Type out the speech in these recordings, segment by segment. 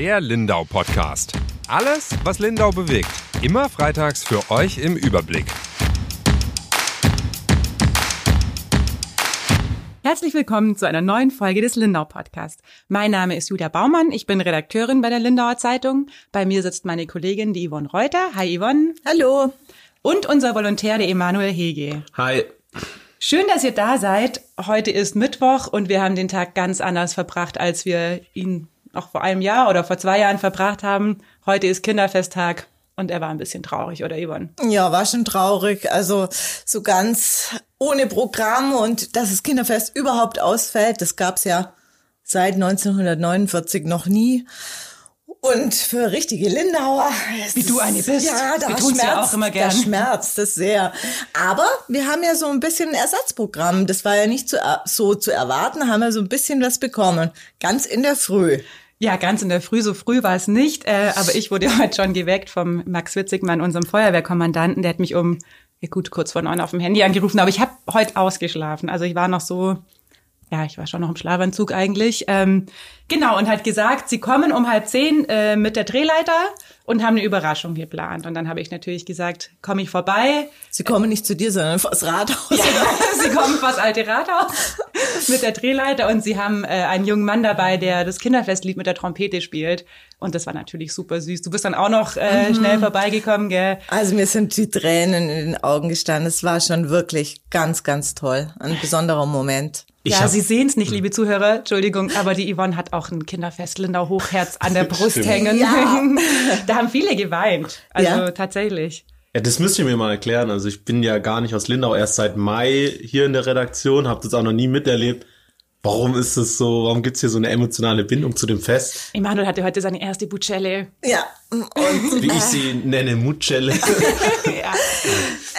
Der Lindau Podcast. Alles, was Lindau bewegt. Immer freitags für euch im Überblick. Herzlich willkommen zu einer neuen Folge des Lindau Podcast. Mein Name ist Julia Baumann, ich bin Redakteurin bei der Lindauer Zeitung. Bei mir sitzt meine Kollegin, die Yvonne Reuter. Hi Yvonne. Hallo. Und unser Volontär, der Emanuel Hege. Hi. Schön, dass ihr da seid. Heute ist Mittwoch und wir haben den Tag ganz anders verbracht, als wir ihn auch vor einem Jahr oder vor zwei Jahren verbracht haben. Heute ist Kinderfesttag und er war ein bisschen traurig, oder Yvonne? Ja, war schon traurig. Also so ganz ohne Programm und dass das Kinderfest überhaupt ausfällt, das gab's ja seit 1949 noch nie. Und für richtige Lindauer. Wie du eine bist. Ja, da schmerzt, ja auch immer gern. Da schmerzt es sehr. Aber wir haben ja so ein bisschen ein Ersatzprogramm. Das war ja nicht so, so zu erwarten, haben wir so ein bisschen was bekommen. Ganz in der Früh. Ja, ganz in der Früh, so früh war es nicht, äh, aber ich wurde heute schon geweckt vom Max Witzigmann, unserem Feuerwehrkommandanten, der hat mich um, ja gut, kurz vor neun auf dem Handy angerufen, aber ich habe heute ausgeschlafen. Also ich war noch so, ja, ich war schon noch im Schlafanzug eigentlich. Ähm, genau, und hat gesagt, sie kommen um halb zehn äh, mit der Drehleiter und haben eine Überraschung geplant. Und dann habe ich natürlich gesagt, komme ich vorbei. Sie kommen nicht zu dir, sondern vors Rathaus. Ja, sie kommen vors alte Rathaus mit der Drehleiter und sie haben äh, einen jungen Mann dabei, der das Kinderfestlied mit der Trompete spielt. Und das war natürlich super süß. Du bist dann auch noch äh, schnell vorbeigekommen, gell? Also mir sind die Tränen in den Augen gestanden. Es war schon wirklich ganz, ganz toll. Ein besonderer Moment. Ich ja, Sie sehen es nicht, liebe Zuhörer, Entschuldigung, aber die Yvonne hat auch ein Kinderfest Lindau Hochherz an der Brust Stimmt. hängen. Ja. da haben viele geweint. Also Ja. tatsächlich. Ja, das müsst ihr mir mal erklären. Also ich bin ja gar nicht aus Lindau, erst seit Mai hier in der Redaktion, habe das auch noch nie miterlebt. Warum ist es so, warum gibt's hier so eine emotionale Bindung zu dem Fest? Emanuel hatte heute seine erste Bucelle. Ja, und Wie ich sie nenne, Mutschelle. ja.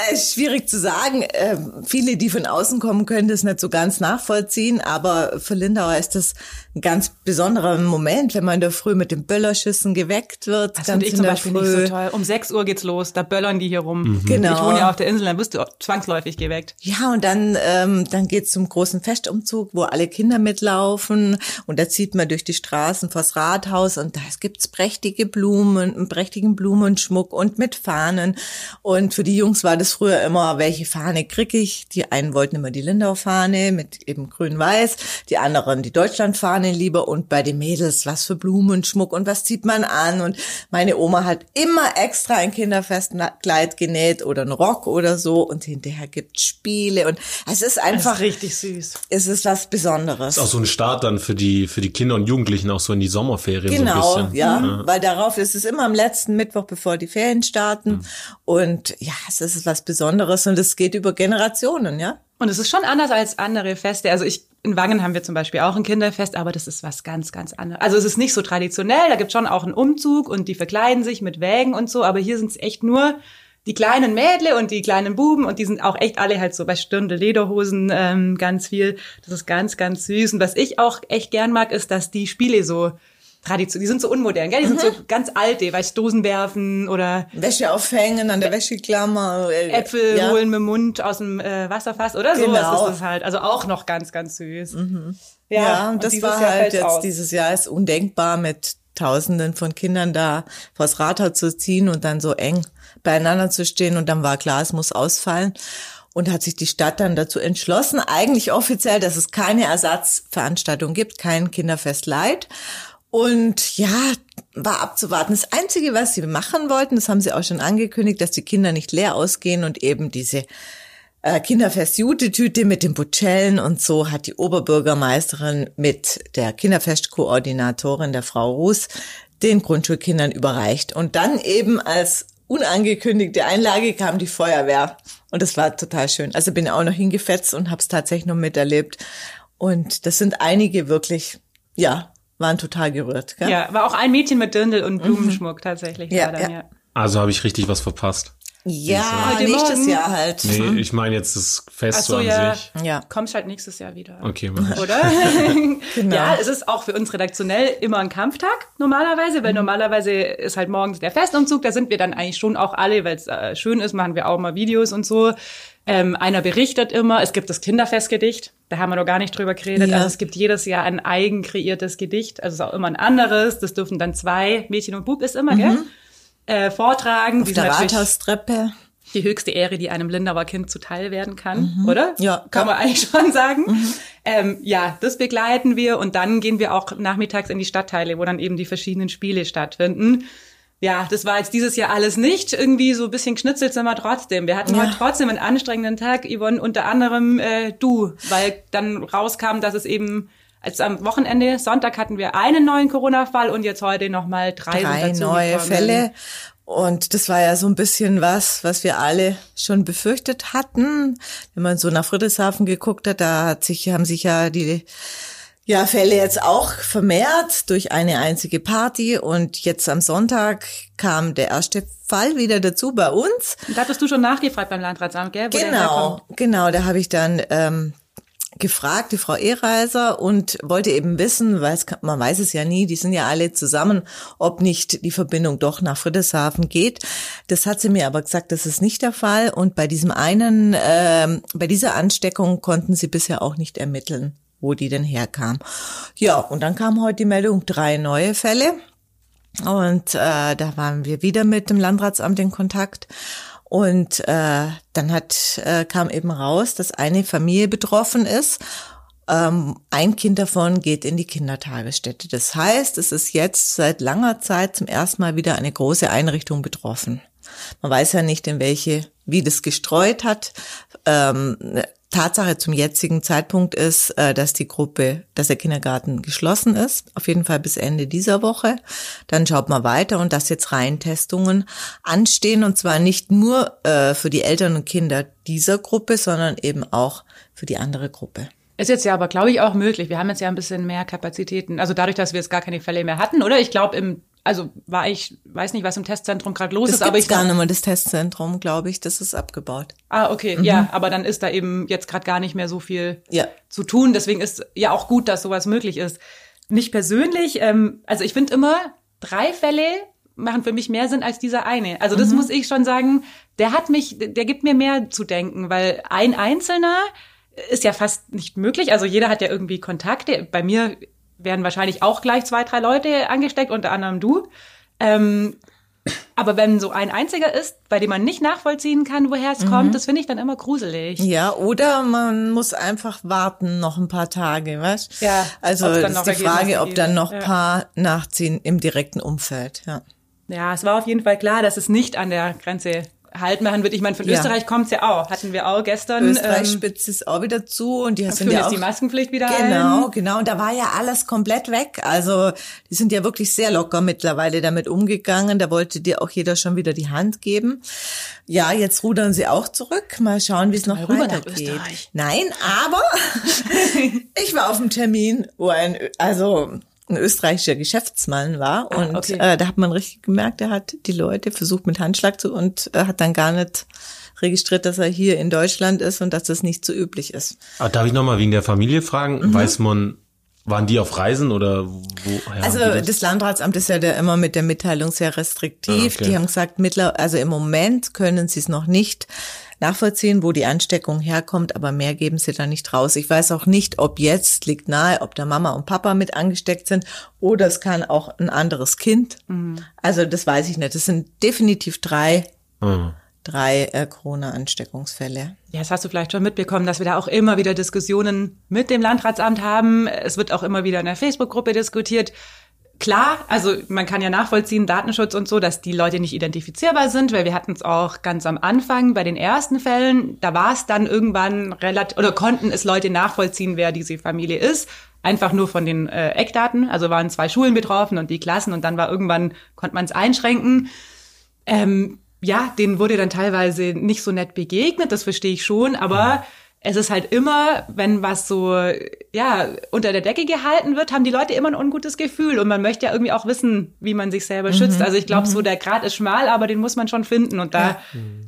äh, schwierig zu sagen. Ähm, viele, die von außen kommen, können das nicht so ganz nachvollziehen. Aber für Lindauer ist das ein ganz besonderer Moment, wenn man in der Früh mit den Böllerschüssen geweckt wird. Das finde ich in zum Beispiel Früh. nicht so toll. Um 6 Uhr geht's los, da böllern die hier rum. Genau. Ich wohne ja auf der Insel, dann wirst du zwangsläufig geweckt. Ja, und dann, ähm, dann geht's zum großen Festumzug, wo alle Kinder mitlaufen. Und da zieht man durch die Straßen vors Rathaus und da gibt's prächtige Blumen, einen prächtigen Blumenschmuck und mit Fahnen. Und für die Jungs war das früher immer, welche Fahne krieg ich? Die einen wollten immer die Lindau-Fahne mit eben grün-weiß, die anderen die Deutschland-Fahne lieber. Und bei den Mädels, was für Blumenschmuck und was zieht man an? Und meine Oma hat immer extra ein Kinderfestkleid genäht oder einen Rock oder so. Und hinterher gibt's Spiele. Und es ist einfach, richtig süß. es ist was Besonderes. Ist auch so ein Start dann für die, für die Kinder und Jugendlichen auch so in die Sommerferien Genau, so ein bisschen. ja, weil darauf ist es immer am letzten Mittwoch, bevor die Ferien starten. Mhm. Und ja, es ist was Besonderes und es geht über Generationen, ja. Und es ist schon anders als andere Feste. Also ich, in Wangen haben wir zum Beispiel auch ein Kinderfest, aber das ist was ganz, ganz anderes. Also es ist nicht so traditionell, da gibt schon auch einen Umzug und die verkleiden sich mit Wägen und so, aber hier sind es echt nur die kleinen Mädle und die kleinen Buben und die sind auch echt alle halt so bei Stirnde Lederhosen ähm, ganz viel. Das ist ganz, ganz süß. Und was ich auch echt gern mag, ist, dass die Spiele so tradition, die sind so unmodern, gell? Die sind so ganz alte, weißt Dosen werfen oder Wäsche aufhängen an der Wäscheklammer. äh, Äpfel ja. holen mit dem Mund aus dem äh, Wasserfass oder sowas Genau. ist das halt. Also auch noch ganz, ganz süß. Ja, und das war Jahr halt jetzt, aus. dieses Jahr ist undenkbar mit Tausenden von Kindern da vors Rathaus zu ziehen und dann so eng beieinander zu stehen und dann war klar, es muss ausfallen. Und hat sich die Stadt dann dazu entschlossen, eigentlich offiziell, dass es keine Ersatzveranstaltung gibt, kein Kinderfest Light. Und ja, war abzuwarten. Das Einzige, was sie machen wollten, das haben sie auch schon angekündigt, dass die Kinder nicht leer ausgehen und eben diese äh, Kinderfest-Jute-Tüte mit den Butschellen und so hat die Oberbürgermeisterin mit der Kinderfestkoordinatorin, der Frau Ruß, den Grundschulkindern überreicht. Und dann eben als unangekündigte Einlage kam die Feuerwehr. Und das war total schön. Also bin auch noch hingefetzt und habe es tatsächlich noch miterlebt. Und das sind einige wirklich, ja, waren total gerührt. Gell? Ja, war auch ein Mädchen mit Dirndl und Blumenschmuck tatsächlich. Ja, war dann, ja. Also habe ich richtig was verpasst. Ja, Heute nächstes Morgen. Jahr halt. Nee, ich meine jetzt das Fest Ach so so, an ja. sich. Ja. Kommst halt nächstes Jahr wieder. Okay, mach ich. Oder? Genau. Ja, es ist auch für uns redaktionell immer ein Kampftag normalerweise, Mhm. weil normalerweise ist halt morgens der Festumzug, da sind wir dann eigentlich schon auch alle, weil es äh, schön ist, machen wir auch mal Videos und so. Ähm, einer berichtet immer, es gibt das Kinderfestgedicht, da haben wir noch gar nicht drüber geredet. Ja. Also es gibt jedes Jahr ein eigen kreiertes Gedicht, also es ist auch immer ein anderes, das dürfen dann zwei, Mädchen und Bub ist immer, gell? Äh, vortragen. Mhm. Auf Die der Rathhaustreppe. die höchste Ehre, die einem Lindauer Kind zuteil werden kann, oder? Ja. Mhm. Kann man eigentlich schon sagen. Ähm, ja, das begleiten wir und dann gehen wir auch nachmittags in die Stadtteile, wo dann eben die verschiedenen Spiele stattfinden. Ja, das war jetzt dieses Jahr alles nicht. Irgendwie so ein bisschen geschnitzelt sind wir trotzdem. Wir hatten Ja. heute trotzdem einen anstrengenden Tag, Yvonne, unter anderem äh, du, weil dann rauskam, dass es eben als am Wochenende, Sonntag hatten wir einen neuen Corona-Fall und jetzt heute nochmal drei, Drei neue. Fälle. Und das war ja so ein bisschen was, was wir alle schon befürchtet hatten. Wenn man so nach Friedrichshafen geguckt hat, da hat sich, haben sich ja die ja, Fälle jetzt auch vermehrt durch eine einzige Party. Und jetzt am Sonntag kam der erste Fall wieder dazu bei uns. Und da hattest du schon nachgefragt beim Landratsamt, gell? wo Genau, genau. Da habe ich dann ähm, gefragt, die Frau Ehreiser, und wollte eben wissen, weil es, man weiß es ja nie, die sind ja alle zusammen, ob nicht die Verbindung doch nach Friedrichshafen geht. Das hat sie mir aber gesagt, das ist nicht der Fall. Und bei diesem einen, ähm, bei dieser Ansteckung konnten sie bisher auch nicht ermitteln, wo die denn herkam. Ja, und dann kam heute die Meldung, drei neue Fälle. Und äh, da waren wir wieder mit dem Landratsamt in Kontakt. Und äh, dann hat, äh, kam eben raus, dass eine Familie betroffen ist. Ähm, ein Kind davon geht in die Kindertagesstätte. Das heißt, es ist jetzt seit langer Zeit zum ersten Mal wieder eine große Einrichtung betroffen. Man weiß ja nicht, in welche, wie das gestreut hat. Ähm, Tatsache zum jetzigen Zeitpunkt ist, äh, dass die Gruppe, dass der Kindergarten geschlossen ist, auf jeden Fall bis Ende dieser Woche. Dann schaut man weiter und dass jetzt Reihentestungen anstehen und zwar nicht nur äh, für die Eltern und Kinder dieser Gruppe, sondern eben auch für die andere Gruppe. Ist jetzt ja aber, glaube ich, auch möglich. Wir haben jetzt ja ein bisschen mehr Kapazitäten. Also dadurch, dass wir jetzt gar keine Fälle mehr hatten, oder? Ich glaube, im, also war ich, weiß nicht, was im Testzentrum gerade los Das ist, aber ich gar nicht mehr, das Testzentrum, glaube ich, das ist abgebaut. Ah, okay, ja, aber dann ist da eben jetzt gerade gar nicht mehr so viel Ja. zu tun. Deswegen ist ja auch gut, dass sowas möglich ist. Nicht persönlich, ähm, also ich finde immer, drei Fälle machen für mich mehr Sinn als dieser eine. Also das muss ich schon sagen, der hat mich, der gibt mir mehr zu denken, weil ein Einzelner ist ja fast nicht möglich. Also jeder hat ja irgendwie Kontakte. Bei mir werden wahrscheinlich auch gleich zwei, drei Leute angesteckt, unter anderem du. Ähm, aber wenn so ein einziger ist, bei dem man nicht nachvollziehen kann, woher es kommt, das finde ich dann immer gruselig. Ja, oder man muss einfach warten noch ein paar Tage, weißt? Ja, Also dann ist die Frage, ob dann noch Ja. paar nachziehen im direkten Umfeld. Ja. Ja, es war auf jeden Fall klar, dass es nicht an der Grenze halt machen wird. Ich meine, von Ja. Österreich kommt's ja auch. Hatten wir auch gestern. Österreich ähm, spitzt es auch wieder zu und die sind ja auch die Maskenpflicht wieder Genau, ein. genau. Und da war ja alles komplett weg. Also die sind ja wirklich sehr locker mittlerweile damit umgegangen. Da wollte dir auch jeder schon wieder die Hand geben. Ja, jetzt rudern sie auch zurück. Mal schauen, wie es noch weitergeht. Nein, aber ich war auf dem Termin, wo ein, also ein österreichischer Geschäftsmann war und okay. äh, da hat man richtig gemerkt, er hat die Leute versucht mit Handschlag zu und äh, hat dann gar nicht registriert, dass er hier in Deutschland ist und dass das nicht so üblich ist. Aber darf ich nochmal wegen der Familie fragen? Mhm. Weiß man, waren die auf Reisen oder woher Also die das Landratsamt ist ja da immer mit der Mitteilung sehr restriktiv. Ah, okay. Die haben gesagt, mittler, also im Moment können sie es noch nicht nachvollziehen, wo die Ansteckung herkommt, aber mehr geben sie da nicht raus. Ich weiß auch nicht, ob jetzt liegt nahe, ob da Mama und Papa mit angesteckt sind oder es kann auch ein anderes Kind. Mhm. Also das weiß ich nicht. Das sind definitiv drei, Ah. Drei äh, Corona-Ansteckungsfälle. Ja, das hast du vielleicht schon mitbekommen, dass wir da auch immer wieder Diskussionen mit dem Landratsamt haben. Es wird auch immer wieder in der Facebook-Gruppe diskutiert. Klar, also man kann ja nachvollziehen, Datenschutz und so, dass die Leute nicht identifizierbar sind, weil wir hatten es auch ganz am Anfang bei den ersten Fällen, da war es dann irgendwann relativ, oder konnten es Leute nachvollziehen, wer diese Familie ist, einfach nur von den äh, Eckdaten, also waren zwei Schulen betroffen und die Klassen und dann war irgendwann, konnte man es einschränken. Ähm, ja, denen wurde dann teilweise nicht so nett begegnet, das verstehe ich schon, aber es ist halt immer, wenn was so, ja, unter der Decke gehalten wird, haben die Leute immer ein ungutes Gefühl und man möchte ja irgendwie auch wissen, wie man sich selber schützt. Also ich glaube, so der Grad ist schmal, aber den muss man schon finden und da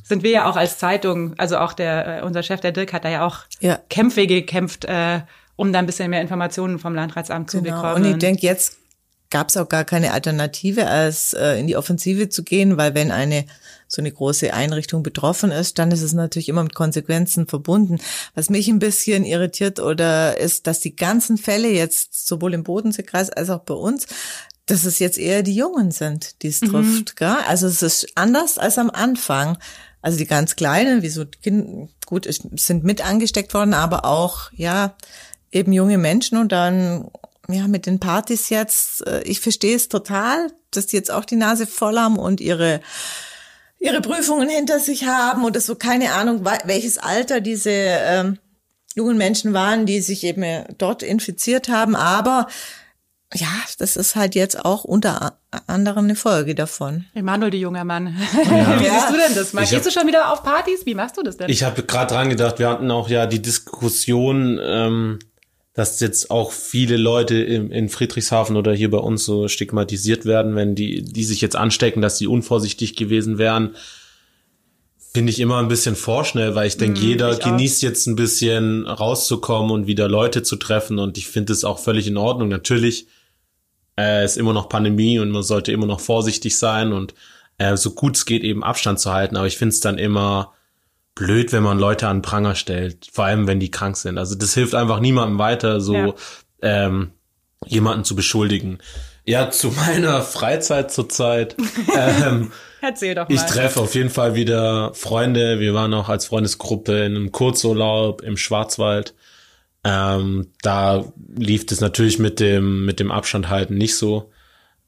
sind wir ja auch als Zeitung, also auch der, äh, unser Chef, der Dirk, hat da ja auch Ja. Kämpfe gekämpft, äh, um da ein bisschen mehr Informationen vom Landratsamt zu Genau. bekommen. Und ich denke, jetzt gab es auch gar keine Alternative, als äh, in die Offensive zu gehen, weil wenn eine so eine große Einrichtung betroffen ist, dann ist es natürlich immer mit Konsequenzen verbunden. Was mich ein bisschen irritiert oder ist, dass die ganzen Fälle jetzt sowohl im Bodenseekreis als auch bei uns, dass es jetzt eher die Jungen sind, die es trifft. Gell? Also es ist anders als am Anfang. Also die ganz Kleinen, wie so die Kinder, gut, sind mit angesteckt worden, aber auch, ja, eben junge Menschen und dann, ja, mit den Partys jetzt, äh, ich verstehe es total, dass die jetzt auch die Nase voll haben und ihre, ihre Prüfungen hinter sich haben und das so keine Ahnung, welches Alter diese ähm, jungen Menschen waren, die sich eben äh, dort infiziert haben, aber ja, das ist halt jetzt auch unter a- anderem eine Folge davon. Emanuel, du junger Mann. Wie siehst du denn das? Mal? Gehst du schon wieder auf Partys? Wie machst du das denn? Ich habe gerade dran gedacht, wir hatten auch ja die Diskussion, ähm, dass jetzt auch viele Leute in, in Friedrichshafen oder hier bei uns so stigmatisiert werden, wenn die, die sich jetzt anstecken, dass die unvorsichtig gewesen wären. Finde ich immer ein bisschen vorschnell, weil ich denke, jeder ich genießt jetzt ein bisschen rauszukommen und wieder Leute zu treffen und ich finde es auch völlig in Ordnung. Natürlich äh, ist immer noch Pandemie und man sollte immer noch vorsichtig sein und äh, so gut es geht eben Abstand zu halten, aber ich finde es dann immer blöd, wenn man Leute an Pranger stellt, vor allem wenn die krank sind. Also das hilft einfach niemandem weiter, so Ja. ähm, jemanden zu beschuldigen. Ja, zu meiner Freizeit zurzeit. ähm, Erzähl doch mal. ich treffe auf jeden Fall wieder Freunde. Wir waren auch als Freundesgruppe in einem Kurzurlaub im Schwarzwald. Ähm, da lief es natürlich mit dem, mit dem Abstand halten nicht so.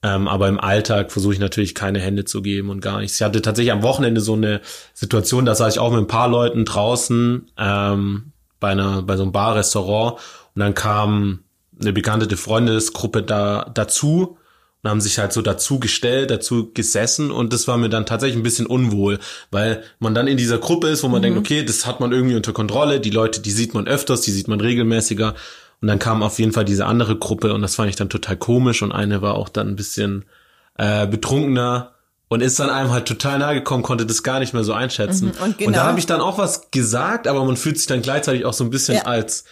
Ähm, aber im Alltag versuche ich natürlich keine Hände zu geben und gar nichts. Ich hatte tatsächlich am Wochenende so eine Situation, da saß ich auch mit ein paar Leuten draußen ähm, bei einer bei so einem Bar-Restaurant und dann kam eine bekannte Freundesgruppe da dazu und haben sich halt so dazu gestellt, dazu gesessen und das war mir dann tatsächlich ein bisschen unwohl, weil man dann in dieser Gruppe ist, wo man denkt, okay, das hat man irgendwie unter Kontrolle, die Leute, die sieht man öfters, die sieht man regelmäßiger und dann kam auf jeden Fall diese andere Gruppe und das fand ich dann total komisch und eine war auch dann ein bisschen äh, betrunkener und ist dann einem halt total nahe gekommen, konnte das gar nicht mehr so einschätzen. Mhm, und genau- da habe ich dann auch was gesagt, aber man fühlt sich dann gleichzeitig auch so ein bisschen Ja. als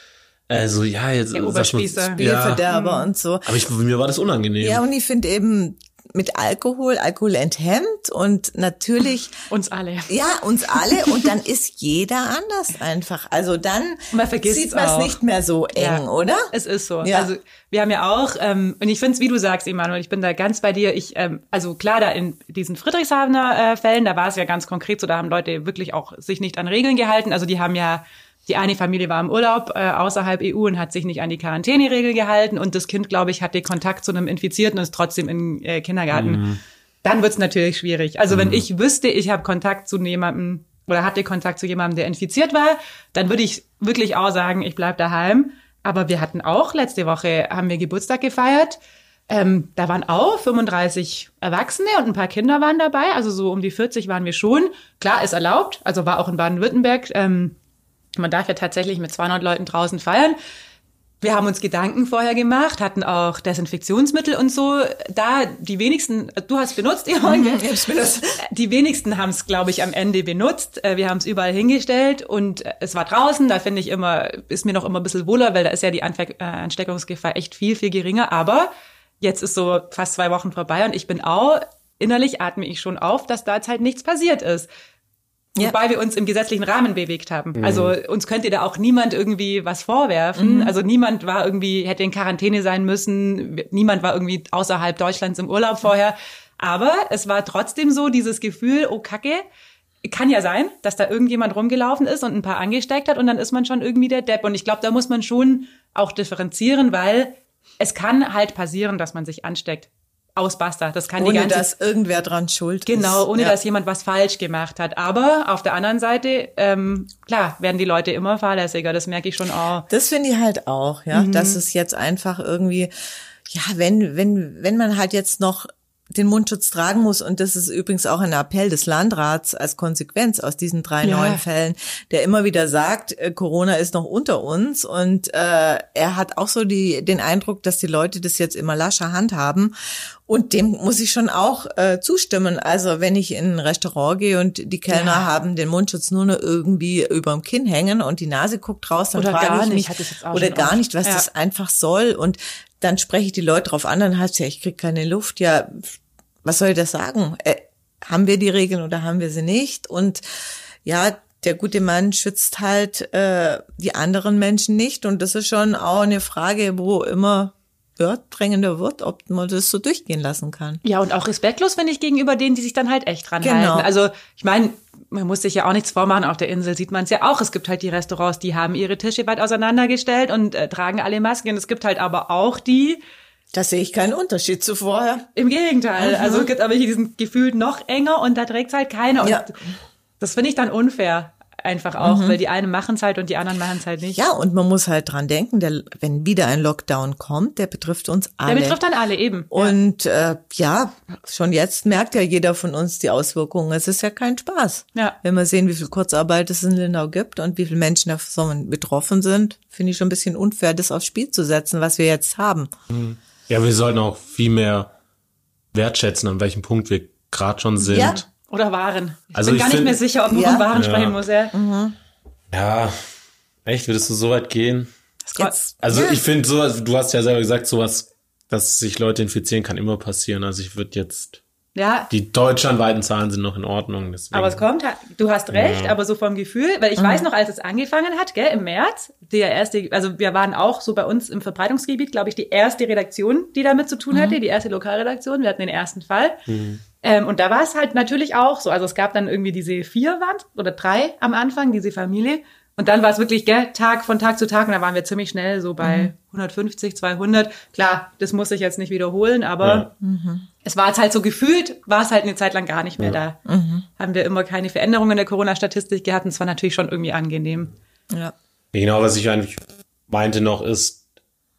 äh, so, ja, jetzt mal, Oberspießer. ja, Bierverderber und so. aber ich, mir war das unangenehm. Ja, und ich finde eben mit Alkohol, Alkohol enthemmt und natürlich Uns alle. Ja, uns alle und dann ist jeder anders einfach. Also dann Man vergisst's sieht man es nicht mehr so eng, Ja. oder? Es ist so. Ja. Also wir haben ja auch, ähm, und ich finde es, wie du sagst, Emanuel, ich bin da ganz bei dir. Ich, ähm, also klar, da in diesen Friedrichshavener äh, Fällen, da war es ja ganz konkret so, da haben Leute wirklich auch sich nicht an Regeln gehalten. Also die haben ja, die eine Familie war im Urlaub äh, außerhalb EU und hat sich nicht an die Quarantäneregeln gehalten und das Kind, glaube ich, hatte Kontakt zu einem Infizierten und ist trotzdem im äh, Kindergarten. Dann wird's natürlich schwierig. Also wenn ich wüsste, ich habe Kontakt zu jemandem oder hatte Kontakt zu jemandem, der infiziert war, dann würde ich wirklich auch sagen, ich bleib daheim. Aber wir hatten auch letzte Woche haben wir Geburtstag gefeiert. Ähm, da waren auch 35 Erwachsene und ein paar Kinder waren dabei. Also so um die 40 waren wir schon. Klar, ist erlaubt. Also war auch in Baden-Württemberg. Ähm, man darf ja tatsächlich mit 200 Leuten draußen feiern. Wir haben uns Gedanken vorher gemacht, hatten auch Desinfektionsmittel und so. Da die wenigsten, du hast benutzt, Yvonne, gell? Ich benutzt. Die wenigsten haben es, glaube ich, am Ende benutzt. Äh, Wir haben es überall hingestellt und äh, es war draußen. Da finde ich immer, ist mir noch immer ein bisschen wohler, weil da ist ja die Anfe äh, Ansteckungsgefahr echt viel, viel geringer. Aber jetzt ist so fast zwei Wochen vorbei und ich bin auch, innerlich atme ich schon auf, dass da jetzt halt nichts passiert ist. Ja. Wobei wir uns im gesetzlichen Rahmen bewegt haben. Also uns könnte da auch niemand irgendwie was vorwerfen. Also niemand war irgendwie, hätte in Quarantäne sein müssen. Niemand war irgendwie außerhalb Deutschlands im Urlaub vorher. Aber es war trotzdem so dieses Gefühl, oh Kacke, kann ja sein, dass da irgendjemand rumgelaufen ist und ein paar angesteckt hat und dann ist man schon irgendwie der Depp. Und ich glaube, da muss man schon auch differenzieren, weil es kann halt passieren, dass man sich ansteckt. Aus Basta. Das kann die Ohne ganze dass irgendwer dran schuld ist. Genau, ohne ja. dass jemand was falsch gemacht hat. Aber auf der anderen Seite, ähm, klar, werden die Leute immer fahrlässiger. Das merke ich schon auch. Das finde ich halt auch, ja, dass es jetzt einfach irgendwie, ja, wenn, wenn, wenn man halt jetzt noch den Mundschutz tragen muss. Und das ist übrigens auch ein Appell des Landrats als Konsequenz aus diesen drei Ja. neuen Fällen, der immer wieder sagt, äh, Corona ist noch unter uns. Und äh, er hat auch so die, den Eindruck, dass die Leute das jetzt immer lascher handhaben. Und dem muss ich schon auch äh, zustimmen. Also wenn ich in ein Restaurant gehe und die Kellner Ja. haben den Mundschutz nur noch irgendwie überm Kinn hängen und die Nase guckt raus, dann Oder frage gar ich nicht, mich, oder gar oft. nicht, was Ja. das einfach soll. Und dann spreche ich die Leute drauf an, dann heißt ja, ich krieg keine Luft. Ja, was soll ich das sagen? Äh, haben wir die Regeln oder haben wir sie nicht? Und ja, der gute Mann schützt halt äh, die anderen Menschen nicht. Und das ist schon auch eine Frage, wo immer ja, drängender wird, ob man das so durchgehen lassen kann. Ja, und auch respektlos finde ich gegenüber denen, die sich dann halt echt dran Genau. halten. Also ich meine, man muss sich ja auch nichts vormachen. Auf der Insel sieht man es ja auch. Es gibt halt die Restaurants, die haben ihre Tische weit auseinandergestellt und äh, tragen alle Masken. Und es gibt halt aber auch die, Da sehe ich keinen Unterschied zu vorher. im Gegenteil. Also es gibt aber hier diesen gefühlt noch enger und da trägt halt keiner. Und Ja. das finde ich dann unfair. Einfach auch, weil die einen machen es halt und die anderen machen es halt nicht. Ja, und man muss halt dran denken, der, wenn wieder ein Lockdown kommt, der betrifft uns alle. Der betrifft dann alle eben. Und äh, ja, schon jetzt merkt ja jeder von uns die Auswirkungen. Es ist ja kein Spaß. Ja. Wenn wir sehen, wie viel Kurzarbeit es in Lindau gibt und wie viele Menschen davon betroffen sind, finde ich schon ein bisschen unfair, das aufs Spiel zu setzen, was wir jetzt haben. Ja, wir sollten auch viel mehr wertschätzen, an welchem Punkt wir gerade schon sind. Ja. Oder Waren. Ich Also bin ich gar nicht mehr sicher, ob man Ja. von Waren Ja. sprechen muss. Ja. Ja, echt, würdest du so weit gehen? Jetzt, Also ja. ich finde so, also du hast ja selber gesagt, sowas, dass sich Leute infizieren, kann immer passieren. Also ich würde jetzt, ja, die deutschlandweiten Zahlen sind noch in Ordnung. Deswegen. Aber es kommt, halt- du hast recht, Ja. aber so vom Gefühl, weil ich weiß noch, als es angefangen hat, gell, im März, der erste, also wir waren auch so bei uns im Verbreitungsgebiet, glaube ich, die erste Redaktion, die damit zu tun hatte, die erste Lokalredaktion. Wir hatten den ersten Fall. Ähm, und da war es halt natürlich auch so. Also es gab dann irgendwie diese vier waren oder drei am Anfang, diese Familie. Und dann war es wirklich, gell, Tag von Tag zu Tag. Und da waren wir ziemlich schnell so bei 150, 200. Klar, das muss ich jetzt nicht wiederholen, aber Ja. es war jetzt halt so gefühlt, war es halt eine Zeit lang gar nicht mehr da. Mhm. Haben wir immer keine Veränderungen in der Corona-Statistik gehabt und es war natürlich schon irgendwie angenehm. ja. Genau, was ich eigentlich meinte noch ist,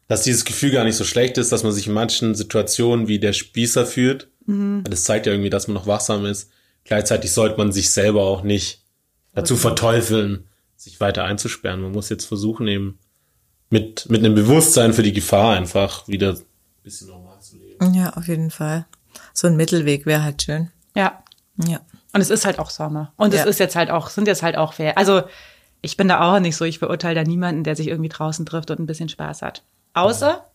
dass dieses Gefühl gar nicht so schlecht ist, dass man sich in manchen Situationen wie der Spießer fühlt. Das zeigt ja irgendwie, dass man noch wachsam ist. Gleichzeitig sollte man sich selber auch nicht dazu verteufeln, sich weiter einzusperren. Man muss jetzt versuchen, eben mit, mit einem Bewusstsein für die Gefahr einfach wieder ein bisschen normal zu leben. ja, auf jeden Fall. So ein Mittelweg wäre halt schön. Ja. Ja. Und es ist halt auch Sommer. Und es Ja. ist jetzt halt auch, sind jetzt halt auch fair. Also ich bin da auch nicht so, ich verurteile da niemanden, der sich irgendwie draußen trifft und ein bisschen Spaß hat. Außer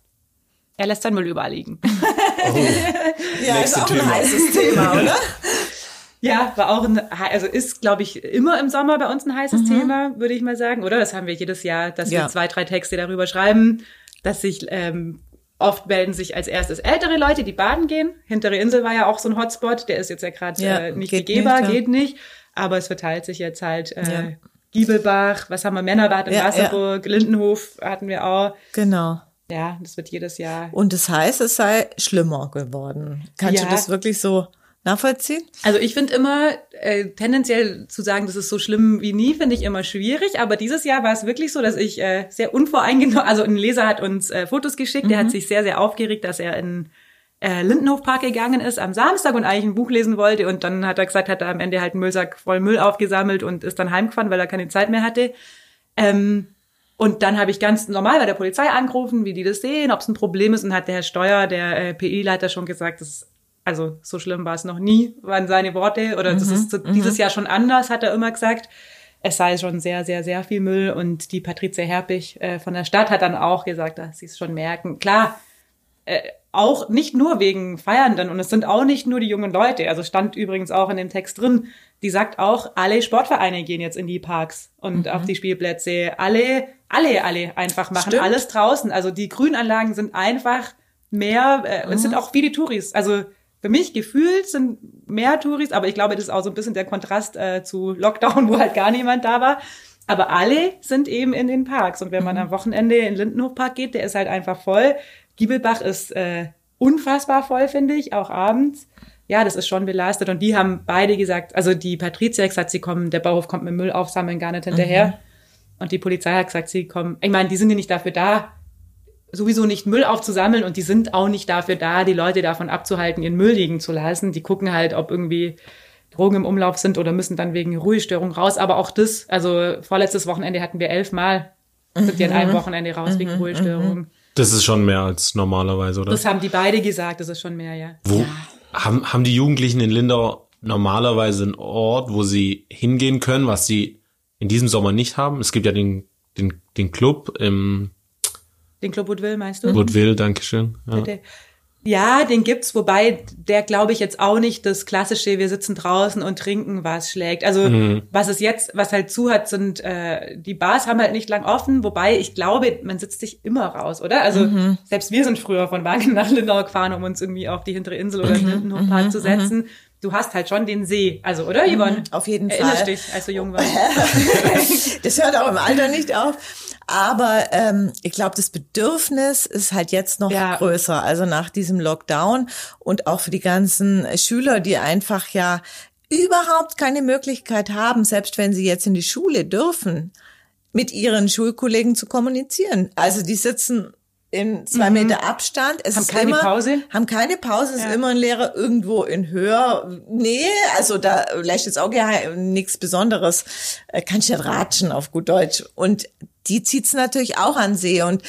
er lässt sein Müll überall liegen. Ja, Nächste Thema. Thema, oder? Ja, war auch ein, also ist, glaube ich, immer im Sommer bei uns ein heißes Thema, würde ich mal sagen, oder? Das haben wir jedes Jahr, dass Ja. wir zwei, drei Texte darüber schreiben, dass sich ähm, oft melden sich als erstes ältere Leute, die baden gehen. Hintere Insel war ja auch so ein Hotspot, der ist jetzt ja gerade Ja, äh, nicht begehbar, geht nicht. Aber es verteilt sich jetzt halt äh, Ja. Giebelbach, was haben wir, Männerbad in Ja, Wasserburg, Lindenhof hatten wir auch. Genau. Ja, das wird jedes Jahr. Und das heißt, es sei schlimmer geworden. Kannst du das wirklich so nachvollziehen? Also ich finde immer, äh, tendenziell zu sagen, das ist so schlimm wie nie, finde ich immer schwierig. Aber dieses Jahr war es wirklich so, dass ich äh, sehr unvoreingenommen, also ein Leser hat uns äh, Fotos geschickt, der hat sich sehr, sehr aufgeregt, dass er in äh, Lindenhofpark gegangen ist am Samstag und eigentlich ein Buch lesen wollte. Und dann hat er gesagt, hat er am Ende halt einen Müllsack voll Müll aufgesammelt und ist dann heimgefahren, weil er keine Zeit mehr hatte. Ähm, und dann habe ich ganz normal bei der Polizei angerufen, wie die das sehen, ob es ein Problem ist. Und hat der Herr Steuer, der äh, PI-Leiter, schon gesagt, das ist, also so schlimm war es noch nie, waren seine Worte. Oder das ist so, dieses Jahr schon anders, hat er immer gesagt. Es sei schon sehr, sehr, sehr viel Müll. Und die Patricia Herpich äh, von der Stadt hat dann auch gesagt, dass sie es schon merken. Klar, äh, auch nicht nur wegen Feiernden und es sind auch nicht nur die jungen Leute. Also stand übrigens auch in dem Text drin, die sagt auch, alle Sportvereine gehen jetzt in die Parks und auf die Spielplätze. Alle, alle, alle einfach machen Stimmt. alles draußen. Also die Grünanlagen sind einfach mehr, äh, und es sind auch viele Touris. Also für mich gefühlt sind mehr Touris, aber ich glaube, das ist auch so ein bisschen der Kontrast äh, zu Lockdown, wo halt gar niemand da war. Aber alle sind eben in den Parks. Und wenn man am Wochenende in den Lindenhofpark geht, der ist halt einfach voll. Giebelbach ist äh, unfassbar voll, finde ich, auch abends. Ja, das ist schon belastet. Und die haben beide gesagt, also die Patricia hat gesagt, sie kommen, der Bauhof kommt mit Müll aufsammeln gar nicht hinterher. Und die Polizei hat gesagt, sie kommen, ich meine, die sind ja nicht dafür da, sowieso nicht Müll aufzusammeln und die sind auch nicht dafür da, die Leute davon abzuhalten, ihren Müll liegen zu lassen. Die gucken halt, ob irgendwie Drogen im Umlauf sind oder müssen dann wegen Ruhestörung raus. Aber auch das, also vorletztes Wochenende hatten wir elfmal, sind die an einem Wochenende raus wegen Ruhestörung. Das ist schon mehr als normalerweise, oder? Das haben die beide gesagt, das ist schon mehr, ja. Wo haben, haben die Jugendlichen in Lindau normalerweise einen Ort, wo sie hingehen können, was sie in diesem Sommer nicht haben? Es gibt ja den, den, den Club im Den Club Woodville meinst du? Woodville, Dankeschön. Ja. Ja, den gibt's, wobei der, glaube ich, jetzt auch nicht das klassische, wir sitzen draußen und trinken was schlägt. Also was es jetzt, was halt zu hat, sind, äh, die Bars haben halt nicht lang offen, wobei ich glaube, man sitzt sich immer raus, oder? Also selbst wir sind früher von Wagen nach Lindau gefahren, um uns irgendwie auf die hintere Insel oder in den Lindenhofpark zu setzen. Du hast halt schon den See. Also, oder, Yvonne? auf jeden Erinnerst Fall. dich, als du jung warst? das hört auch im Alter nicht auf. Aber ähm, ich glaube, das Bedürfnis ist halt jetzt noch Ja. größer. Also nach diesem Lockdown und auch für die ganzen Schüler, die einfach ja überhaupt keine Möglichkeit haben, selbst wenn sie jetzt in die Schule dürfen, mit ihren Schulkollegen zu kommunizieren. Also die sitzen in zwei Meter Abstand. Es Mhm. Haben ist keine immer, Pause? Haben keine Pause. Es Ja. ist immer ein Lehrer irgendwo in Hörnähe. Also da lässt jetzt auch nichts Besonderes. Äh, Kannst ja ratschen auf gut Deutsch. Und die zieht's natürlich auch an See. Und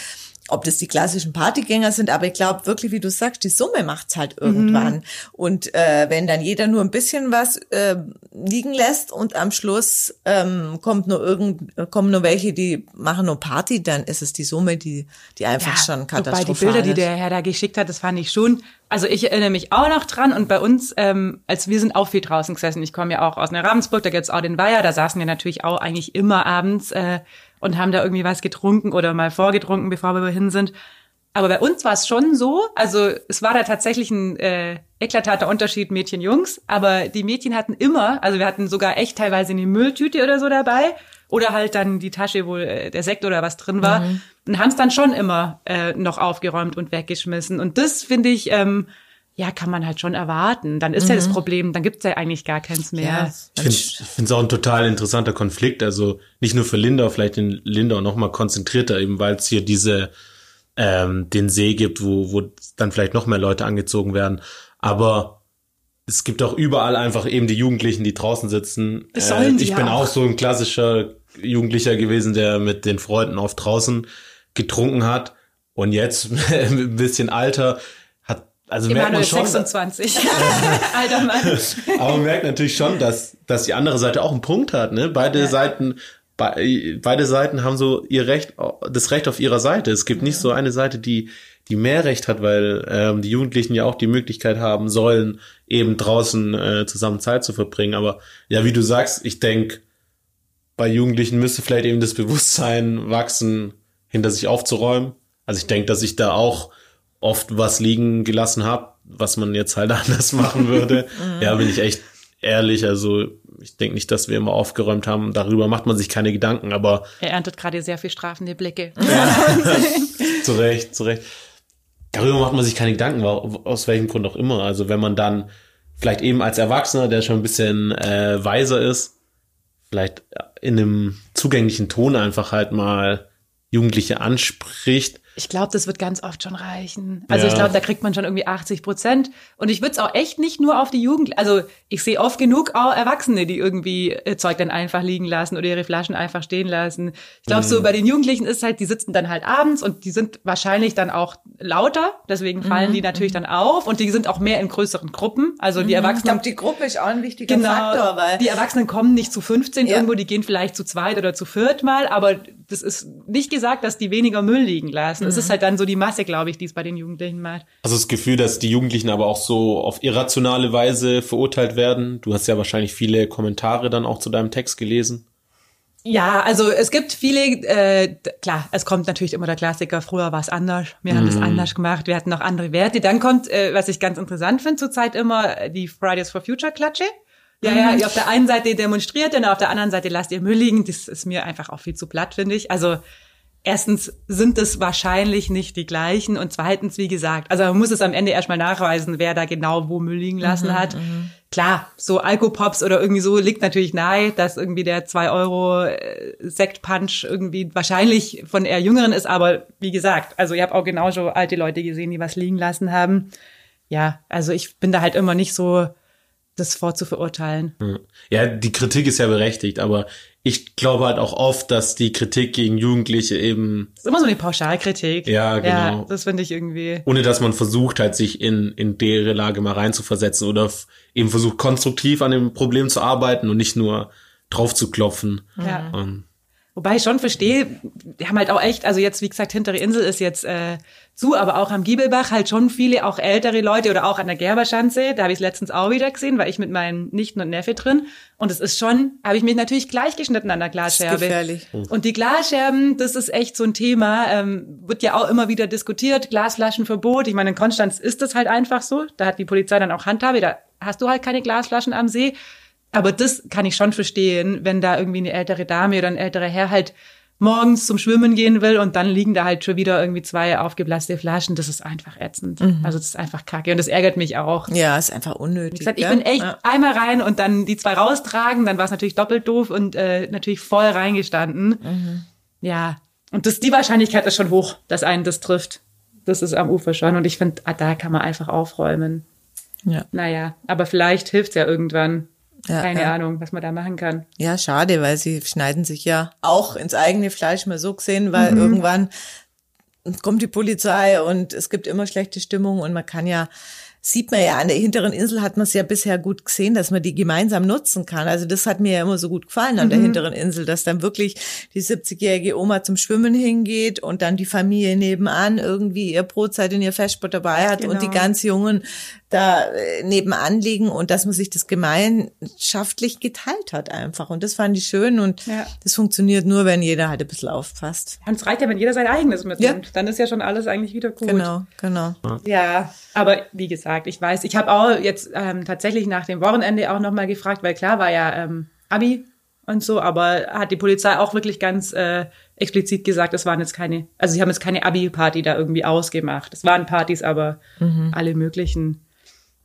ob das die klassischen Partygänger sind, aber ich glaube wirklich, wie du sagst, die Summe macht's halt irgendwann. Und äh, wenn dann jeder nur ein bisschen was äh, liegen lässt und am Schluss ähm, kommt nur irgend, kommen nur welche, die machen nur Party, dann ist es die Summe, die, die einfach schon Wobei katastrophal die Bilder, die ist. der Herr da geschickt hat, das fand ich schon. Also ich erinnere mich auch noch dran und bei uns, ähm, als wir sind auch viel draußen gesessen. Ich komme ja auch aus Ravensburg, da gibt's auch den Weiher, da saßen wir natürlich auch eigentlich immer abends äh, und haben da irgendwie was getrunken oder mal vorgetrunken, bevor wir hin sind. Aber bei uns war es schon so, also es war da tatsächlich ein äh, eklatanter Unterschied Mädchen-Jungs, aber die Mädchen hatten immer, also wir hatten sogar echt teilweise eine Mülltüte oder so dabei oder halt dann die Tasche, wo äh, der Sekt oder was drin war und haben es dann schon immer äh, noch aufgeräumt und weggeschmissen. Und das finde ich, ähm, ja, kann man halt schon erwarten. Dann ist ja das Problem, dann gibt's ja eigentlich gar keins mehr. Ja, Ich finde ich finde es auch ein total interessanter Konflikt. Also nicht nur für Lindau, vielleicht in Lindau noch mal konzentrierter, eben weil es hier diese ähm, den See gibt, wo, wo dann vielleicht noch mehr Leute angezogen werden. Aber es gibt auch überall einfach eben die Jugendlichen, die draußen sitzen. Das sollen die ich ja bin auch auch. so ein klassischer Jugendlicher gewesen, der mit den Freunden auf draußen getrunken hat. Und jetzt ein bisschen alter also merkt man schon, 26. Alter Mann. aber man merkt natürlich schon, dass, dass die andere Seite auch einen Punkt hat. Ne? Beide Seiten, be beide Seiten haben so ihr Recht, das Recht auf ihrer Seite. Es gibt nicht so eine Seite, die die mehr Recht hat, weil ähm, die Jugendlichen ja auch die Möglichkeit haben sollen, eben draußen äh, zusammen Zeit zu verbringen. Aber ja, wie du sagst, ich denke, bei Jugendlichen müsste vielleicht eben das Bewusstsein wachsen, hinter sich aufzuräumen. Also ich denke, dass ich da auch oft was liegen gelassen habe, was man jetzt halt anders machen würde. ja, bin ich echt ehrlich. Also ich denke nicht, dass wir immer aufgeräumt haben. Darüber macht man sich keine Gedanken, aber Er erntet gerade sehr viel strafende Blicke. zu Recht, zu Recht. Darüber macht man sich keine Gedanken, aus welchem Grund auch immer. Also wenn man dann vielleicht eben als Erwachsener, der schon ein bisschen äh, weiser ist, vielleicht in einem zugänglichen Ton einfach halt mal Jugendliche anspricht. Ich glaube, das wird ganz oft schon reichen. Also Ja. ich glaube, da kriegt man schon irgendwie 80 Prozent. Und ich würde es auch echt nicht nur auf die Jugend, also ich sehe oft genug auch Erwachsene, die irgendwie äh, Zeug dann einfach liegen lassen oder ihre Flaschen einfach stehen lassen. Ich glaube, Mhm. so bei den Jugendlichen ist halt, die sitzen dann halt abends und die sind wahrscheinlich dann auch lauter, deswegen fallen Mhm. die natürlich dann auf und die sind auch mehr in größeren Gruppen. Also die Ich Erwachsenen glaube, die Gruppe ist auch ein wichtiger Genau, Faktor, weil die Erwachsenen kommen nicht zu 15 Ja. irgendwo, die gehen vielleicht zu zweit oder zu viert mal, aber das ist nicht gesagt, dass die weniger Müll liegen lassen. Es ist halt dann so die Masse, glaube ich, die es bei den Jugendlichen macht. Also das Gefühl, dass die Jugendlichen aber auch so auf irrationale Weise verurteilt werden. Du hast ja wahrscheinlich viele Kommentare dann auch zu deinem Text gelesen. Ja, also es gibt viele, äh, klar, es kommt natürlich immer der Klassiker, früher war es anders, wir haben das anders gemacht, wir hatten noch andere Werte. Dann kommt, äh, was ich ganz interessant finde zurzeit immer, äh, die Fridays for Future Klatsche. Ja, ja, ihr auf der einen Seite demonstriert und auf der anderen Seite lasst ihr Müll liegen. Das ist mir einfach auch viel zu platt, finde ich. Also erstens sind es wahrscheinlich nicht die gleichen und zweitens, wie gesagt, also man muss es am Ende erstmal nachweisen, wer da genau wo Müll liegen lassen Mhm, hat. Klar, so Alkopops oder irgendwie so liegt natürlich nahe, dass irgendwie der 2 Euro äh, Sektpunch irgendwie wahrscheinlich von eher Jüngeren ist, aber wie gesagt, also ich habe auch genauso alte Leute gesehen, die was liegen lassen haben. Ja, also ich bin da halt immer nicht so das vorzuverurteilen. Ja, die Kritik ist ja berechtigt, aber ich glaube halt auch oft, dass die Kritik gegen Jugendliche eben, Das ist immer so eine Pauschalkritik. Ja, genau. Ja, das finde ich irgendwie. ohne dass man versucht halt, sich in, in deren Lage mal reinzuversetzen oder eben versucht, konstruktiv an dem Problem zu arbeiten und nicht nur drauf zu klopfen. Ja. Und Wobei ich schon verstehe, die haben halt auch echt, also jetzt, wie gesagt, hintere Insel ist jetzt äh, zu, aber auch am Giebelbach halt schon viele, auch ältere Leute oder auch an der Gerberschanze, da habe ich es letztens auch wieder gesehen, weil ich mit meinen Nichten und Neffe drin und es ist schon, habe ich mich natürlich gleich geschnitten an der Glasscherbe. gefährlich. Und die Glasscherben, das ist echt so ein Thema, ähm, wird ja auch immer wieder diskutiert, Glasflaschenverbot. Ich meine, in Konstanz ist das halt einfach so, da hat die Polizei dann auch Handhabe, da hast du halt keine Glasflaschen am See. Aber das kann ich schon verstehen, wenn da irgendwie eine ältere Dame oder ein älterer Herr halt morgens zum Schwimmen gehen will und dann liegen da halt schon wieder irgendwie zwei aufgeblasste Flaschen. Das ist einfach ätzend. Also das ist einfach kacke und das ärgert mich auch. Ja, ist einfach unnötig. Wie gesagt, ich bin echt Ja. einmal rein und dann die zwei raustragen, dann war es natürlich doppelt doof und äh, natürlich voll reingestanden. Ja, und das, die Wahrscheinlichkeit ist schon hoch, dass einen das trifft. Das ist am Ufer schon und ich finde, ah, da kann man einfach aufräumen. Ja. Naja, aber vielleicht hilft's ja irgendwann. Ja, Keine ja. Ahnung, was man da machen kann. Ja, schade, weil sie schneiden sich ja auch ins eigene Fleisch mal so gesehen, weil irgendwann kommt die Polizei und es gibt immer schlechte Stimmung und man kann ja, sieht man ja, an der hinteren Insel hat man es ja bisher gut gesehen, dass man die gemeinsam nutzen kann. Also das hat mir ja immer so gut gefallen an der hinteren Insel, dass dann wirklich die 70-jährige Oma zum Schwimmen hingeht und dann die Familie nebenan irgendwie ihr Brotzeit und ihr Festsport dabei hat und die Genau. ganz Jungen da äh, nebenan liegen und dass man sich das gemeinschaftlich geteilt hat einfach. Und das fand ich schön und Ja. das funktioniert nur, wenn jeder halt ein bisschen aufpasst. Und es reicht ja, wenn jeder sein eigenes mitnimmt. Ja. Dann ist ja schon alles eigentlich wieder gut. Genau, genau. Ja, aber wie gesagt, ich weiß, ich habe auch jetzt ähm, tatsächlich nach dem Wochenende auch nochmal gefragt, weil klar war ja ähm, Abi und so, aber hat die Polizei auch wirklich ganz äh, explizit gesagt, es waren jetzt keine, also sie haben jetzt keine Abi-Party da irgendwie ausgemacht. Es waren Partys, aber alle möglichen.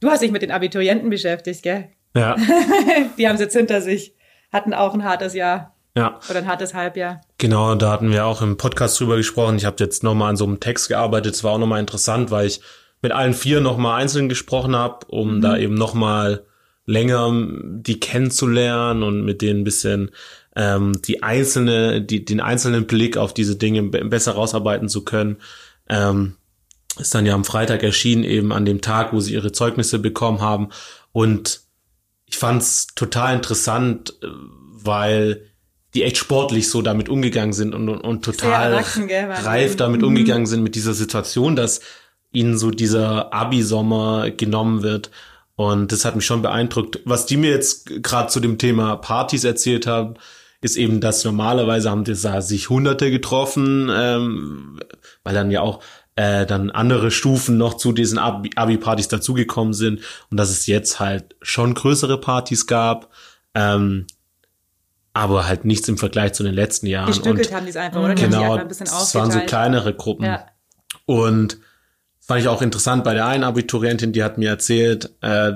Du hast dich mit den Abiturienten beschäftigt, gell? ja, Die haben es jetzt hinter sich, hatten auch ein hartes Jahr ja. oder ein hartes Halbjahr. Genau, da hatten wir auch im Podcast drüber gesprochen. Ich habe jetzt nochmal an so einem Text gearbeitet. Es war auch nochmal interessant, weil ich mit allen vier nochmal einzeln gesprochen habe, um da eben nochmal länger die kennenzulernen und mit denen ein bisschen ähm, die einzelne, die, den einzelnen Blick auf diese Dinge be- besser rausarbeiten zu können. Ähm, ist dann ja am Freitag erschienen, eben an dem Tag, wo sie ihre Zeugnisse bekommen haben. Und ich fand's total interessant, äh, weil die echt sportlich so damit umgegangen sind und, und, und total reif damit umgegangen sind mit dieser Situation, dass ihnen so dieser Abi-Sommer genommen wird. Und das hat mich schon beeindruckt. Was die mir jetzt gerade zu dem Thema Partys erzählt haben, ist eben, dass normalerweise haben das da sich Hunderte getroffen, ähm, weil dann ja auch äh, dann andere Stufen noch zu diesen Abi- Abi-Partys dazugekommen sind und dass es jetzt halt schon größere Partys gab, ähm, aber halt nichts im Vergleich zu den letzten Jahren. Gestückelt und haben die es einfach, oder? Die Genau, es waren so kleinere Gruppen. Ja. Und fand ich auch interessant bei der einen Abiturientin, die hat mir erzählt, äh,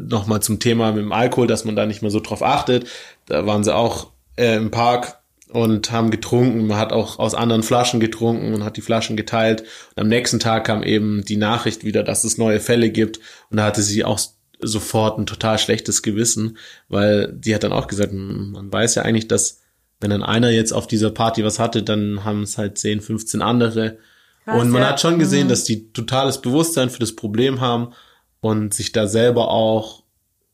nochmal zum Thema mit dem Alkohol, dass man da nicht mehr so drauf achtet. Da waren sie auch äh, im Park und haben getrunken. Man hat auch aus anderen Flaschen getrunken und hat die Flaschen geteilt. Und am nächsten Tag kam eben die Nachricht wieder, dass es neue Fälle gibt. Und da hatte sie auch sofort ein total schlechtes Gewissen, weil die hat dann auch gesagt, "Hm, man weiß ja eigentlich, dass wenn dann einer jetzt auf dieser Party was hatte, dann haben es halt 10, 15 andere. Krass, und man ja. Mhm. hat schon gesehen, dass die totales Bewusstsein für das Problem haben und sich da selber auch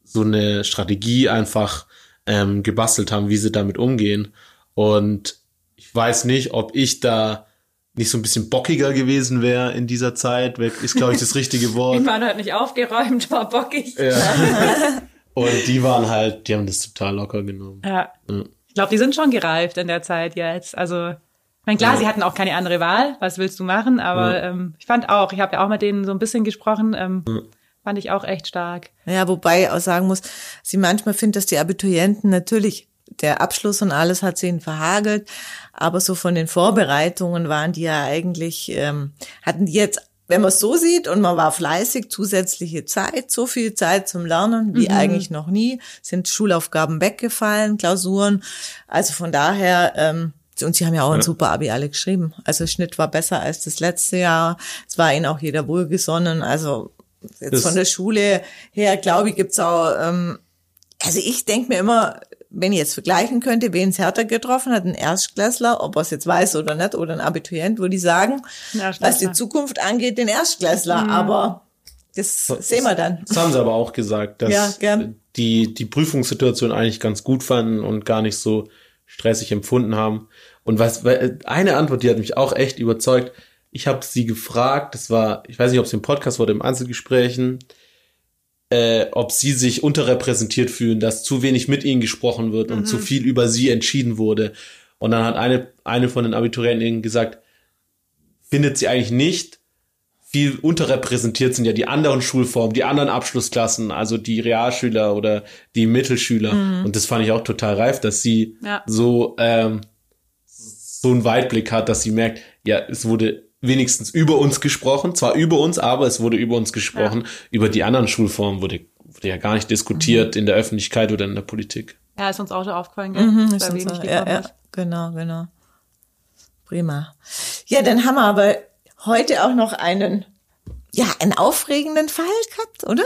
so eine Strategie einfach ähm, gebastelt haben, wie sie damit umgehen. Und ich weiß nicht, ob ich da nicht so ein bisschen bockiger gewesen wäre in dieser Zeit, ist, glaube ich, das richtige Wort. Ich meine, hat nicht aufgeräumt, war bockig. Und die waren halt, die haben das total locker genommen. Ja. Ich glaube, die sind schon gereift in der Zeit jetzt. Also, ich meine, klar, Ja. sie hatten auch keine andere Wahl. Was willst du machen? Aber ähm, ich fand auch, ich habe ja auch mit denen so ein bisschen gesprochen. Ähm, Fand ich auch echt stark. Ja, wobei ich auch sagen muss, sie manchmal findet, dass die Abiturienten natürlich der Abschluss und alles hat sie ihn verhagelt. Aber so von den Vorbereitungen waren die ja eigentlich, ähm, hatten die jetzt, wenn man es so sieht und man war fleißig, zusätzliche Zeit, so viel Zeit zum Lernen wie Mhm. eigentlich noch nie, sind Schulaufgaben weggefallen, Klausuren. Also von daher, ähm, und sie haben ja auch ein super Abi alle geschrieben. Also der Schnitt war besser als das letzte Jahr. Es war ihnen auch jeder wohlgesonnen. Also jetzt Das- von der Schule her, glaube ich, gibt's auch, ähm, also ich denke mir immer, wenn ich jetzt vergleichen könnte, wen es härter getroffen hat, ein Erstklässler, ob er es jetzt weiß oder nicht, oder ein Abiturient, würde ich sagen, was die Zukunft angeht, den Erstklässler. Aber das sehen wir dann. Das haben sie aber auch gesagt, dass Ja, die die Prüfungssituation eigentlich ganz gut fanden und gar nicht so stressig empfunden haben. Und was weil eine Antwort, die hat mich auch echt überzeugt. Ich habe sie gefragt, das war, ich weiß nicht, ob es im Podcast war oder im Einzelgesprächen, äh, ob sie sich unterrepräsentiert fühlen, dass zu wenig mit ihnen gesprochen wird und zu viel über sie entschieden wurde. Und dann hat eine, eine von den Abiturienten gesagt, findet sie eigentlich nicht, viel unterrepräsentiert sind ja die anderen Schulformen, die anderen Abschlussklassen, also die Realschüler oder die Mittelschüler. Und das fand ich auch total reif, dass sie Ja. so ähm, so einen Weitblick hat, dass sie merkt, ja, es wurde wenigstens über uns gesprochen, zwar über uns, aber es wurde über uns gesprochen. Über die anderen Schulformen wurde, wurde ja gar nicht diskutiert in der Öffentlichkeit oder in der Politik. Ja, ist uns auch schon aufgefallen? Mhm, ist uns gekommen ja, ja, genau, genau. Prima. Ja, dann haben wir aber heute auch noch einen, ja, einen aufregenden Fall gehabt, oder?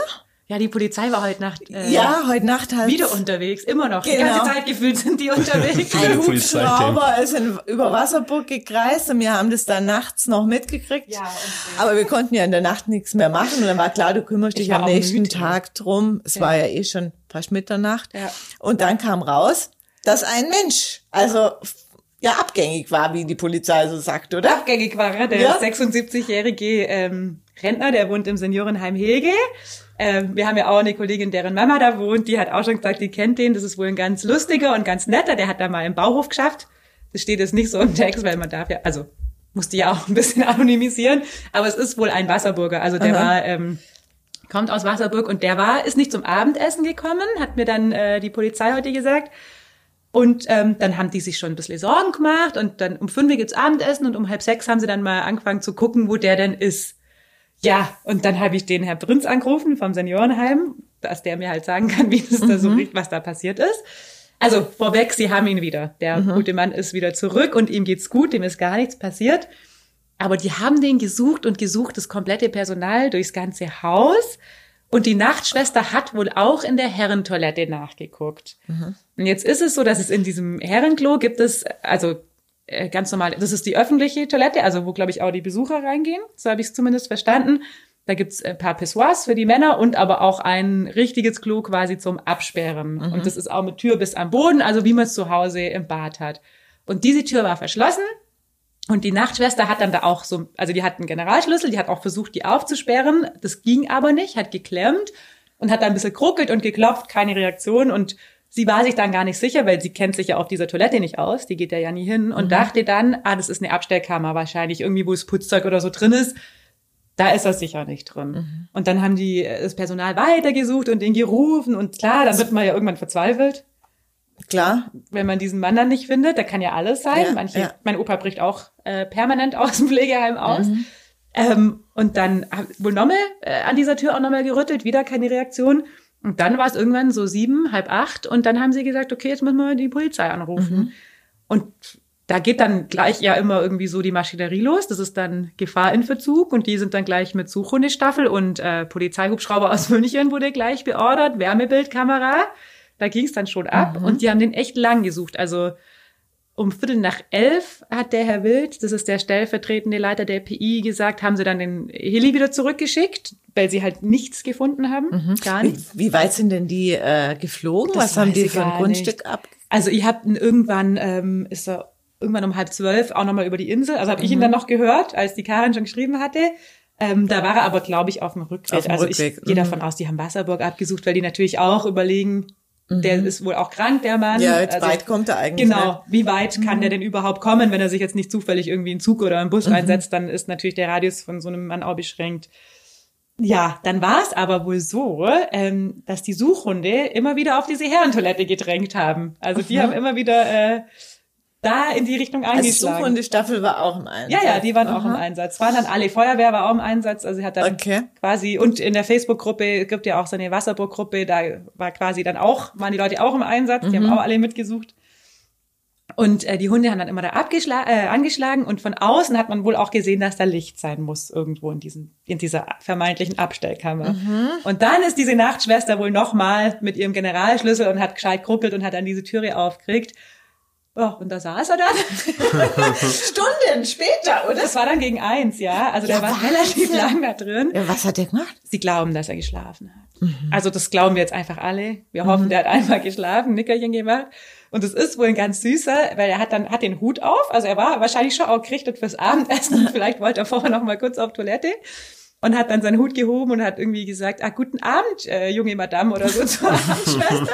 Ja, die Polizei war heute Nacht äh, ja, heute Nacht halt. wieder unterwegs, immer noch. Die Genau. ganze Zeit gefühlt sind die unterwegs. Ein. Hubschrauber ist in, über Wasserburg gekreist und wir haben das dann nachts noch mitgekriegt. Ja, und- Aber wir konnten ja in der Nacht nichts mehr machen und dann war klar, du kümmerst Ich dich am nächsten müde. Tag drum. Es war ja eh schon fast Mitternacht. Ja. Und dann kam raus, dass ein Mensch, also ja abgängig war, wie die Polizei so sagt, oder? abgängig war er, der Ja. 76-jährige ähm, Rentner, der wohnt im Seniorenheim Hege. Ähm, wir haben ja auch eine Kollegin, deren Mama da wohnt, die hat auch schon gesagt, die kennt den, das ist wohl ein ganz lustiger und ganz netter, der hat da mal im Bauhof geschafft. Das steht jetzt nicht so im Text, weil man darf ja, also musste ja auch ein bisschen anonymisieren, aber es ist wohl ein Wasserburger, also der Aha. war, ähm, kommt aus Wasserburg und der war, ist nicht zum Abendessen gekommen, hat mir dann äh, die Polizei heute gesagt. Und ähm, dann haben die sich schon ein bisschen Sorgen gemacht und dann um fünf Uhr gibt's Abendessen und um halb sechs haben sie dann mal angefangen zu gucken, wo der denn ist. Ja, und dann habe ich den Herr Prinz angerufen vom Seniorenheim, dass der mir halt sagen kann, wie das da so riecht, was da passiert ist. Also vorweg, sie haben ihn wieder. Der gute Mann ist wieder zurück und ihm geht's gut, dem ist gar nichts passiert. Aber die haben den gesucht und gesucht, das komplette Personal durchs ganze Haus. Und die Nachtschwester hat wohl auch in der Herrentoilette nachgeguckt. Und jetzt ist es so, dass es in diesem Herrenklo gibt es, also ganz normal, das ist die öffentliche Toilette, also wo, glaube ich, auch die Besucher reingehen. So habe ich es zumindest verstanden. Da gibt's ein paar Pissoirs für die Männer und aber auch ein richtiges Klo quasi zum Absperren. Und das ist auch mit Tür bis am Boden, also wie man es zu Hause im Bad hat. Und diese Tür war verschlossen. Und die Nachtschwester hat dann da auch so, also die hat einen Generalschlüssel, die hat auch versucht, die aufzusperren. Das ging aber nicht, hat geklemmt und hat dann ein bisschen gekruckelt und geklopft, keine Reaktion. Und sie war sich dann gar nicht sicher, weil sie kennt sich ja auf dieser Toilette nicht aus, die geht da ja nie hin und dachte dann, ah, das ist eine Abstellkammer wahrscheinlich, irgendwie, wo das Putzzeug oder so drin ist. Da ist er sicher nicht drin. Und dann haben die äh, das Personal weitergesucht und ihn gerufen und klar, dann wird man ja irgendwann verzweifelt Klar. wenn man diesen Mann dann nicht findet, da kann ja alles sein. Ja, Manche, ja. mein Opa bricht auch äh, permanent aus dem Pflegeheim aus. Mhm. Ähm, und dann wohl nochmal äh, an dieser Tür auch nochmal gerüttelt, wieder keine Reaktion. Und dann war es irgendwann so sieben, halb acht und dann haben sie gesagt, okay, jetzt müssen wir die Polizei anrufen. Mhm. Und da geht dann gleich ja immer irgendwie so die Maschinerie los. Das ist dann Gefahr in Verzug und die sind dann gleich mit Suchhundestaffel und äh, Polizeihubschrauber aus München wurde gleich beordert, Wärmebildkamera. Da ging es dann schon ab Mhm. und die haben den echt lang gesucht. Also um Viertel nach elf hat der Herr Wild, das ist der stellvertretende Leiter der PI, gesagt, haben sie dann den Heli wieder zurückgeschickt, weil sie halt nichts gefunden haben. Gar Wie, nichts. wie weit sind denn die äh, geflogen? Das Was haben die ich für ein gar Grundstück ab? Also ich habe irgendwann, ähm, ist er irgendwann um halb zwölf auch nochmal über die Insel. Also habe ich Mhm. ihn dann noch gehört, als die Karin schon geschrieben hatte. Ähm, da war er aber, glaube ich, auf dem Rückweg. Auf dem also Rückweg, ich gehe mhm. davon aus, die haben Wasserburg abgesucht, weil die natürlich auch überlegen, der ist wohl auch krank, der Mann. Mhm. Ja, jetzt Also- weit kommt er eigentlich Genau, wie weit kann der denn überhaupt kommen, wenn er sich jetzt nicht zufällig irgendwie in einen Zug oder einen Bus Mhm. reinsetzt, dann ist natürlich der Radius von so einem Mann auch beschränkt. Ja, dann war es aber wohl so, ähm, dass die Suchhunde immer wieder auf diese Herrentoilette gedrängt haben. Also die haben immer wieder äh, da in die Richtung Also eingeschlagen. Suchhundestaffel war auch im Einsatz. ja, ja, die waren auch im Aha. Einsatz. Waren dann alle, Feuerwehr war auch im Einsatz. Also sie hat dann Okay. quasi, und in der Facebook-Gruppe, es gibt ja auch so eine Wasserburg-Gruppe, da war quasi dann auch, waren die Leute auch im Einsatz, die Mhm. haben auch alle mitgesucht. Und äh, die Hunde haben dann immer da abgeschla äh, angeschlagen und von außen hat man wohl auch gesehen, dass da Licht sein muss irgendwo in, diesem, in dieser vermeintlichen Abstellkammer. Mhm. Und dann ist diese Nachtschwester wohl nochmal mit ihrem Generalschlüssel und hat gescheit geruckelt und hat dann diese Türe aufgekriegt. Oh, und da saß er dann. Stunden später, oder? Das war dann gegen eins, ja. Also der Ja, war Wahnsinn. relativ lang da drin. Ja, was hat der gemacht? Sie glauben, dass er geschlafen hat. Also das glauben wir jetzt einfach alle. Wir hoffen, der hat einmal geschlafen, Nickerchen gemacht. Und es ist wohl ein ganz süßer, weil er hat dann hat den Hut auf. Also er war wahrscheinlich schon auch gerichtet fürs Abendessen. Vielleicht wollte er vorher noch mal kurz auf Toilette und hat dann seinen Hut gehoben und hat irgendwie gesagt, ah, guten Abend, äh, junge Madame oder so zur Abendschwester.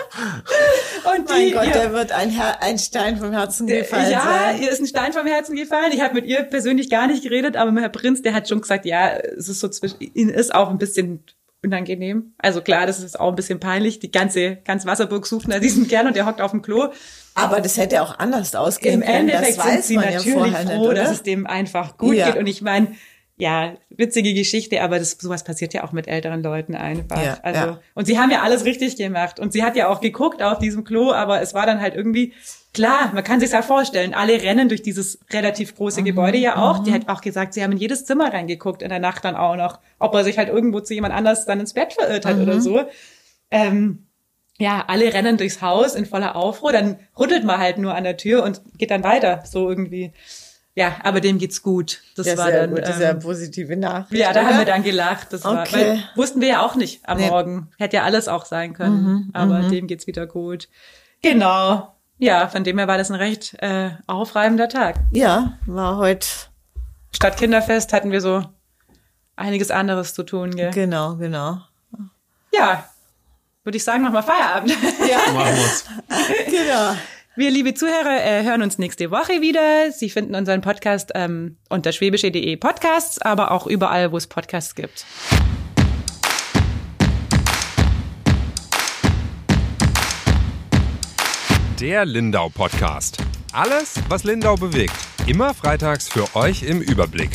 Und Mein die, Gott, ihr- der wird ein, Her ein Stein vom Herzen gefallen ja, sein. ihr ist ein Stein vom Herzen gefallen. Ich habe mit ihr persönlich gar nicht geredet, aber mit Herr Prinz, der hat schon gesagt, ja, es ist so zwischen, ihnen ist auch ein bisschen unangenehm. Also klar, das ist auch ein bisschen peinlich. Die ganze, ganz Wasserburg sucht nach diesem Kerl und der hockt auf dem Klo. Aber das hätte auch anders ausgehen Im können. Endeffekt das sind weiß sie ja natürlich vorher froh, nicht, dass es dem einfach gut Ja. geht. Und ich meine, ja, witzige Geschichte, aber das, sowas passiert ja auch mit älteren Leuten einfach. Ja, also, ja. und sie haben ja alles richtig gemacht. Und sie hat ja auch geguckt auf diesem Klo, aber es war dann halt irgendwie, klar, man kann sich ja vorstellen, alle rennen durch dieses relativ Mhm, große Gebäude ja auch. Die hat auch gesagt, sie haben in jedes Zimmer reingeguckt, in der Nacht dann auch noch, ob er sich halt irgendwo zu jemand anders dann ins Bett verirrt hat Mhm. oder so. Ähm, ja, alle rennen durchs Haus in voller Aufruhr, dann rüttelt man halt nur an der Tür und geht dann weiter, so irgendwie. Ja, aber dem geht's gut. Das ja, war sehr dann. gut, ähm, ja eine positive Nachricht. ja, da oder? haben wir dann gelacht. Das war, Okay. weil, wussten wir ja auch nicht am Nee. Morgen. Hätte ja alles auch sein können. Mhm, aber dem geht's wieder gut. Genau. Ja, von dem her war das ein recht äh, aufreibender Tag. Ja, war heute, Statt Kinderfest hatten wir so einiges anderes zu tun. Gell? genau, genau. Ja, würde ich sagen, machen wir Feierabend. Machen wir's. Genau. Wir, liebe Zuhörer, äh, hören uns nächste Woche wieder. Sie finden unseren Podcast ähm, unter schwäbische.de Podcasts, aber auch überall, wo es Podcasts gibt. Der Lindau Podcast. Alles, was Lindau bewegt. Immer freitags für euch im Überblick.